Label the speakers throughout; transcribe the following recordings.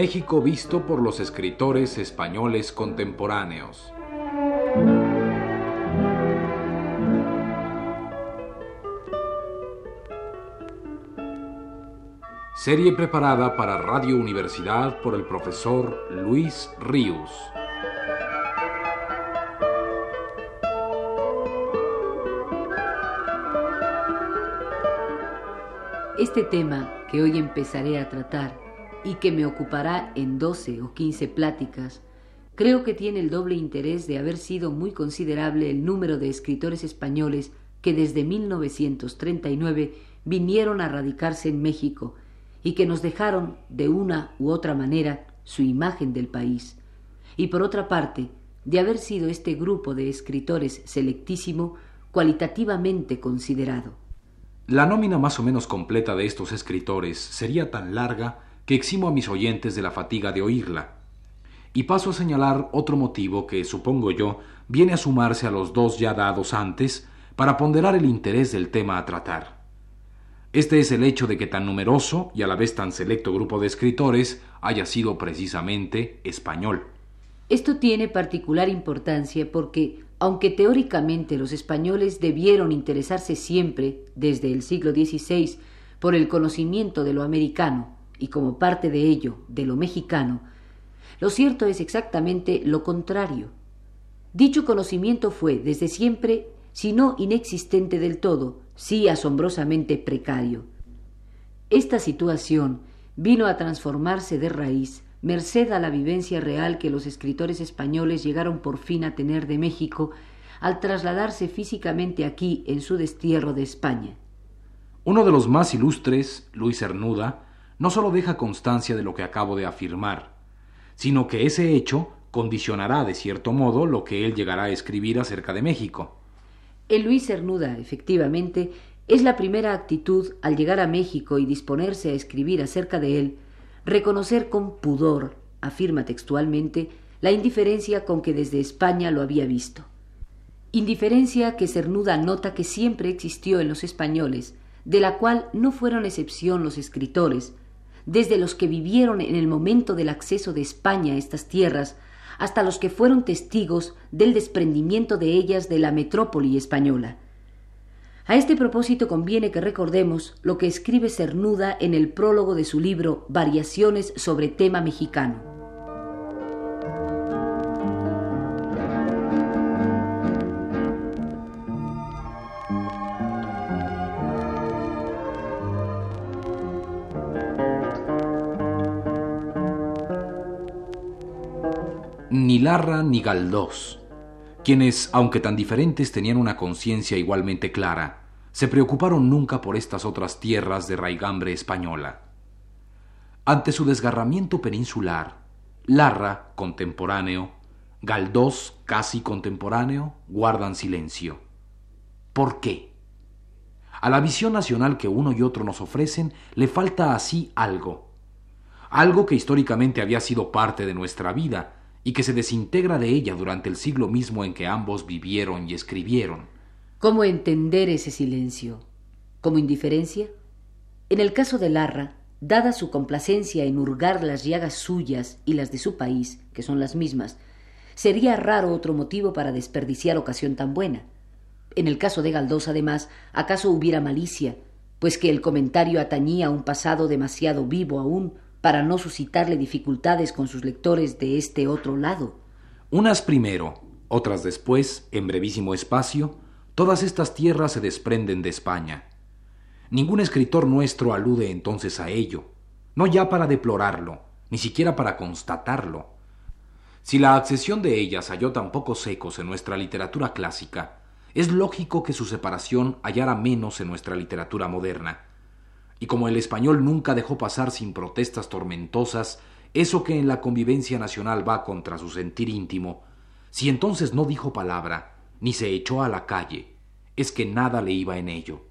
Speaker 1: México visto por los escritores españoles contemporáneos. Serie preparada para Radio Universidad por el profesor Luis Ríos.
Speaker 2: Este tema que hoy empezaré a tratar y que me ocupará en 12 o 15 pláticas, creo que tiene el doble interés de haber sido muy considerable el número de escritores españoles que desde 1939 vinieron a radicarse en México y que nos dejaron, de una u otra manera, su imagen del país. Y por otra parte, de haber sido este grupo de escritores selectísimo, cualitativamente considerado.
Speaker 1: La nómina más o menos completa de estos escritores sería tan larga que eximo a mis oyentes de la fatiga de oírla. Y paso a señalar otro motivo que, supongo yo, viene a sumarse a los dos ya dados antes para ponderar el interés del tema a tratar. Este es el hecho de que tan numeroso y a la vez tan selecto grupo de escritores haya sido precisamente español.
Speaker 2: Esto tiene particular importancia porque, aunque teóricamente los españoles debieron interesarse siempre, desde el siglo XVI, por el conocimiento de lo americano y como parte de ello de lo mexicano, lo cierto es exactamente lo contrario. Dicho conocimiento fue desde siempre, si no inexistente del todo, sí asombrosamente precario. Esta situación vino a transformarse de raíz merced a la vivencia real que los escritores españoles llegaron por fin a tener de México al trasladarse físicamente aquí en su destierro de España.
Speaker 1: Uno de los más ilustres, Luis Cernuda, no sólo deja constancia de lo que acabo de afirmar, sino que ese hecho condicionará de cierto modo lo que él llegará a escribir acerca de México.
Speaker 2: El Luis Cernuda, efectivamente, es la primera actitud al llegar a México y disponerse a escribir acerca de él, reconocer con pudor, afirma textualmente, la indiferencia con que desde España lo había visto. Indiferencia que Cernuda nota que siempre existió en los españoles, de la cual no fueron excepción los escritores, desde los que vivieron en el momento del acceso de España a estas tierras, hasta los que fueron testigos del desprendimiento de ellas de la metrópoli española. A este propósito conviene que recordemos lo que escribe Cernuda en el prólogo de su libro Variaciones sobre tema mexicano.
Speaker 1: Ni Larra ni Galdós quienes, aunque tan diferentes, tenían una conciencia igualmente clara, se preocuparon nunca por estas otras tierras de raigambre española. Ante su desgarramiento peninsular, Larra, contemporáneo, Galdós, casi contemporáneo, guardan silencio. ¿Por qué? A la visión nacional que uno y otro nos ofrecen le falta así algo, algo que históricamente había sido parte de nuestra vida, y que se desintegra de ella durante el siglo mismo en que ambos vivieron y escribieron.
Speaker 2: ¿Cómo entender ese silencio? ¿Como indiferencia? En el caso de Larra, dada su complacencia en hurgar las llagas suyas y las de su país, que son las mismas, sería raro otro motivo para desperdiciar ocasión tan buena. En el caso de Galdós, además, acaso hubiera malicia, pues que el comentario atañía a un pasado demasiado vivo aún para no suscitarle dificultades con sus lectores de este otro lado.
Speaker 1: Unas primero, otras después, en brevísimo espacio, todas estas tierras se desprenden de España. Ningún escritor nuestro alude entonces a ello, no ya para deplorarlo, ni siquiera para constatarlo. Si la accesión de ellas halló tan pocos ecos en nuestra literatura clásica, es lógico que su separación hallara menos en nuestra literatura moderna, y como el español nunca dejó pasar sin protestas tormentosas eso que en la convivencia nacional va contra su sentir íntimo, si entonces no dijo palabra, ni se echó a la calle, es que nada le iba en ello.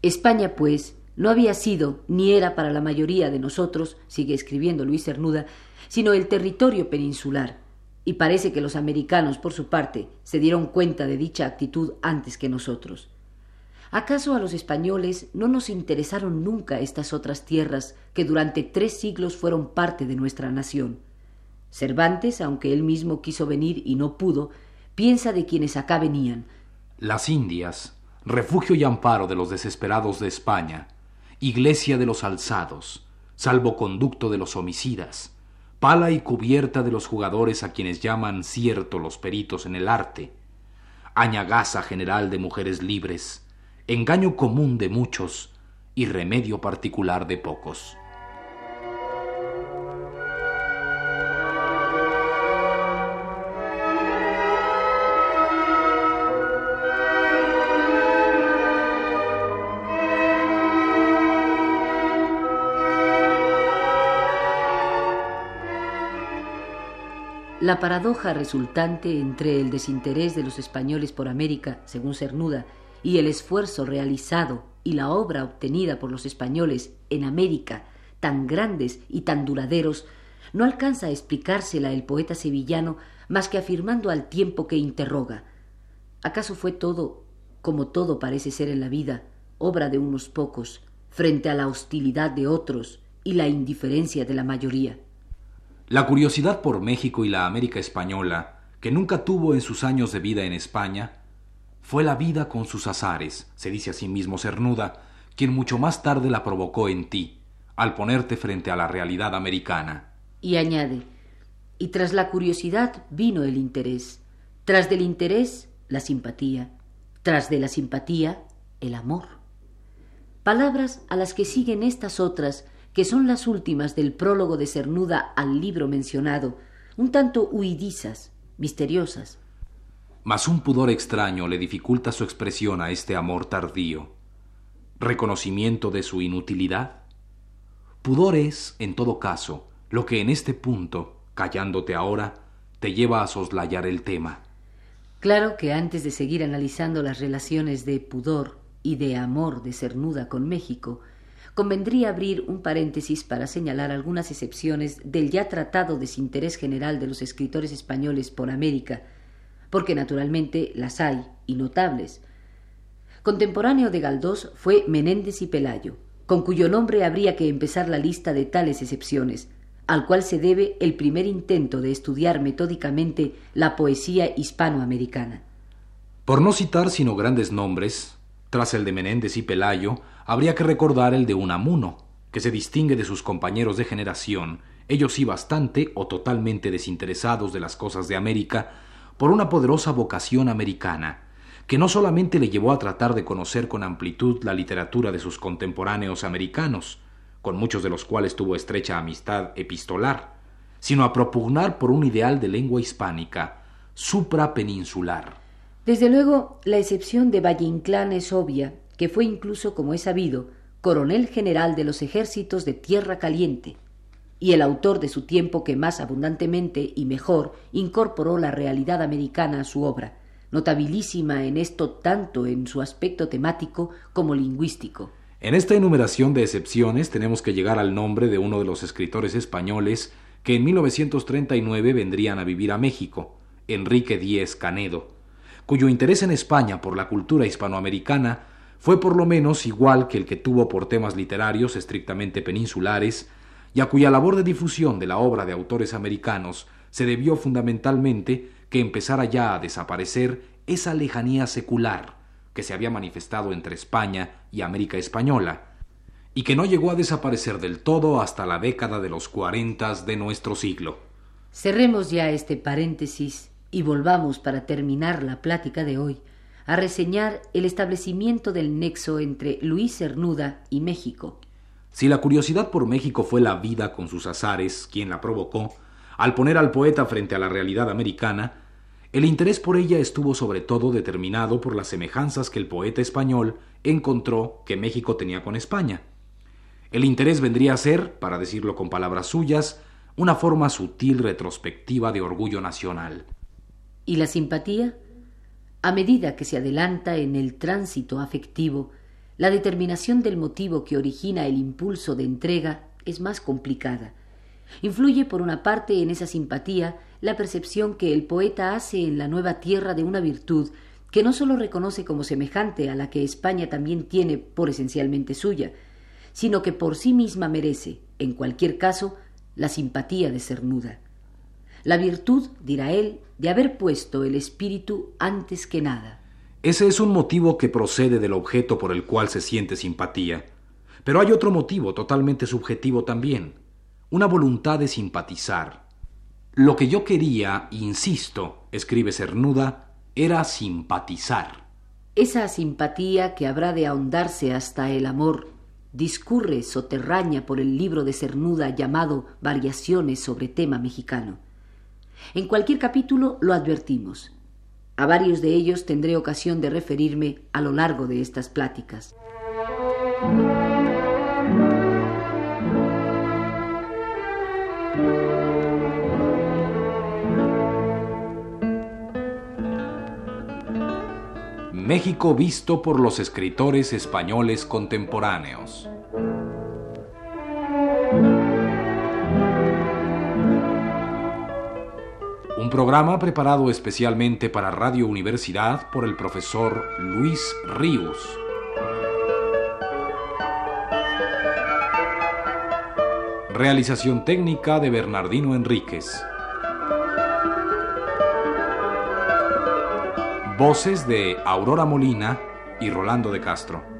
Speaker 2: España, pues, no había sido, ni era para la mayoría de nosotros, sigue escribiendo Luis Cernuda, sino el territorio peninsular, y parece que los americanos, por su parte, se dieron cuenta de dicha actitud antes que nosotros. ¿Acaso a los españoles no nos interesaron nunca estas otras tierras que durante tres siglos fueron parte de nuestra nación? Cervantes, aunque él mismo quiso venir y no pudo, piensa de quienes acá venían.
Speaker 1: Las Indias, refugio y amparo de los desesperados de España, iglesia de los alzados, salvoconducto de los homicidas, pala y cubierta de los jugadores a quienes llaman cierto los peritos en el arte, añagaza general de mujeres libres, engaño común de muchos y remedio particular de pocos.
Speaker 2: La paradoja resultante entre el desinterés de los españoles por América, según Cernuda, y el esfuerzo realizado y la obra obtenida por los españoles en América, tan grandes y tan duraderos, no alcanza a explicársela el poeta sevillano más que afirmando al tiempo que interroga ¿Acaso fue todo, como todo parece ser en la vida, obra de unos pocos, frente a la hostilidad de otros y la indiferencia de la mayoría?
Speaker 1: La curiosidad por México y la América española, que nunca tuvo en sus años de vida en España, fue la vida con sus azares, se dice a sí mismo Cernuda, quien mucho más tarde la provocó en ti, al ponerte frente a la realidad americana.
Speaker 2: Y añade, y tras la curiosidad vino el interés, tras del interés la simpatía, tras de la simpatía el amor. Palabras a las que siguen estas otras que son las últimas del prólogo de Cernuda al libro mencionado, un tanto huidizas, misteriosas.
Speaker 1: Mas un pudor extraño le dificulta su expresión a este amor tardío. ¿Reconocimiento de su inutilidad? Pudor es, en todo caso, lo que en este punto, callándote ahora, te lleva a soslayar el tema.
Speaker 2: Claro que antes de seguir analizando las relaciones de pudor y de amor de Cernuda con México, convendría abrir un paréntesis para señalar algunas excepciones del ya tratado desinterés general de los escritores españoles por América, porque naturalmente las hay, y notables. Contemporáneo de Galdós fue Menéndez y Pelayo, con cuyo nombre habría que empezar la lista de tales excepciones, al cual se debe el primer intento de estudiar metódicamente la poesía hispanoamericana.
Speaker 1: Por no citar sino grandes nombres, tras el de Menéndez y Pelayo, habría que recordar el de Unamuno, que se distingue de sus compañeros de generación, ellos sí bastante o totalmente desinteresados de las cosas de América, por una poderosa vocación americana, que no solamente le llevó a tratar de conocer con amplitud la literatura de sus contemporáneos americanos, con muchos de los cuales tuvo estrecha amistad epistolar, sino a propugnar por un ideal de lengua hispánica, suprapeninsular.
Speaker 2: Desde luego, la excepción de Valle Inclán es obvia, que fue incluso, como es sabido, coronel general de los ejércitos de Tierra Caliente, y el autor de su tiempo que más abundantemente y mejor incorporó la realidad americana a su obra, notabilísima en esto tanto en su aspecto temático como lingüístico.
Speaker 1: En esta enumeración de excepciones tenemos que llegar al nombre de uno de los escritores españoles que en 1939 vendrían a vivir a México, Enrique Díez Canedo, cuyo interés en España por la cultura hispanoamericana fue por lo menos igual que el que tuvo por temas literarios estrictamente peninsulares, y a cuya labor de difusión de la obra de autores americanos se debió fundamentalmente que empezara ya a desaparecer esa lejanía secular que se había manifestado entre España y América española, y que no llegó a desaparecer del todo hasta la década de los cuarentas de nuestro siglo.
Speaker 2: Cerremos ya este paréntesis y volvamos para terminar la plática de hoy a reseñar el establecimiento del nexo entre Luis Cernuda y México.
Speaker 1: Si la curiosidad por México fue la vida con sus azares quien la provocó, al poner al poeta frente a la realidad americana, el interés por ella estuvo sobre todo determinado por las semejanzas que el poeta español encontró que México tenía con España. El interés vendría a ser, para decirlo con palabras suyas, una forma sutil retrospectiva de orgullo nacional.
Speaker 2: ¿Y la simpatía? A medida que se adelanta en el tránsito afectivo, la determinación del motivo que origina el impulso de entrega es más complicada. Influye por una parte en esa simpatía la percepción que el poeta hace en la nueva tierra de una virtud que no sólo reconoce como semejante a la que España también tiene por esencialmente suya, sino que por sí misma merece, en cualquier caso, la simpatía de Cernuda. La virtud, dirá él, de haber puesto el espíritu antes que nada.
Speaker 1: Ese es un motivo que procede del objeto por el cual se siente simpatía. Pero hay otro motivo totalmente subjetivo también, una voluntad de simpatizar. Lo que yo quería, insisto, escribe Cernuda, era simpatizar.
Speaker 2: Esa simpatía que habrá de ahondarse hasta el amor discurre soterraña por el libro de Cernuda llamado Variaciones sobre tema mexicano. En cualquier capítulo lo advertimos. A varios de ellos tendré ocasión de referirme a lo largo de estas pláticas.
Speaker 1: México visto por los escritores españoles contemporáneos. Programa preparado especialmente para Radio Universidad por el profesor Luis Ríos. Realización técnica de Bernardino Enríquez. Voces de Aurora Molina y Rolando de Castro.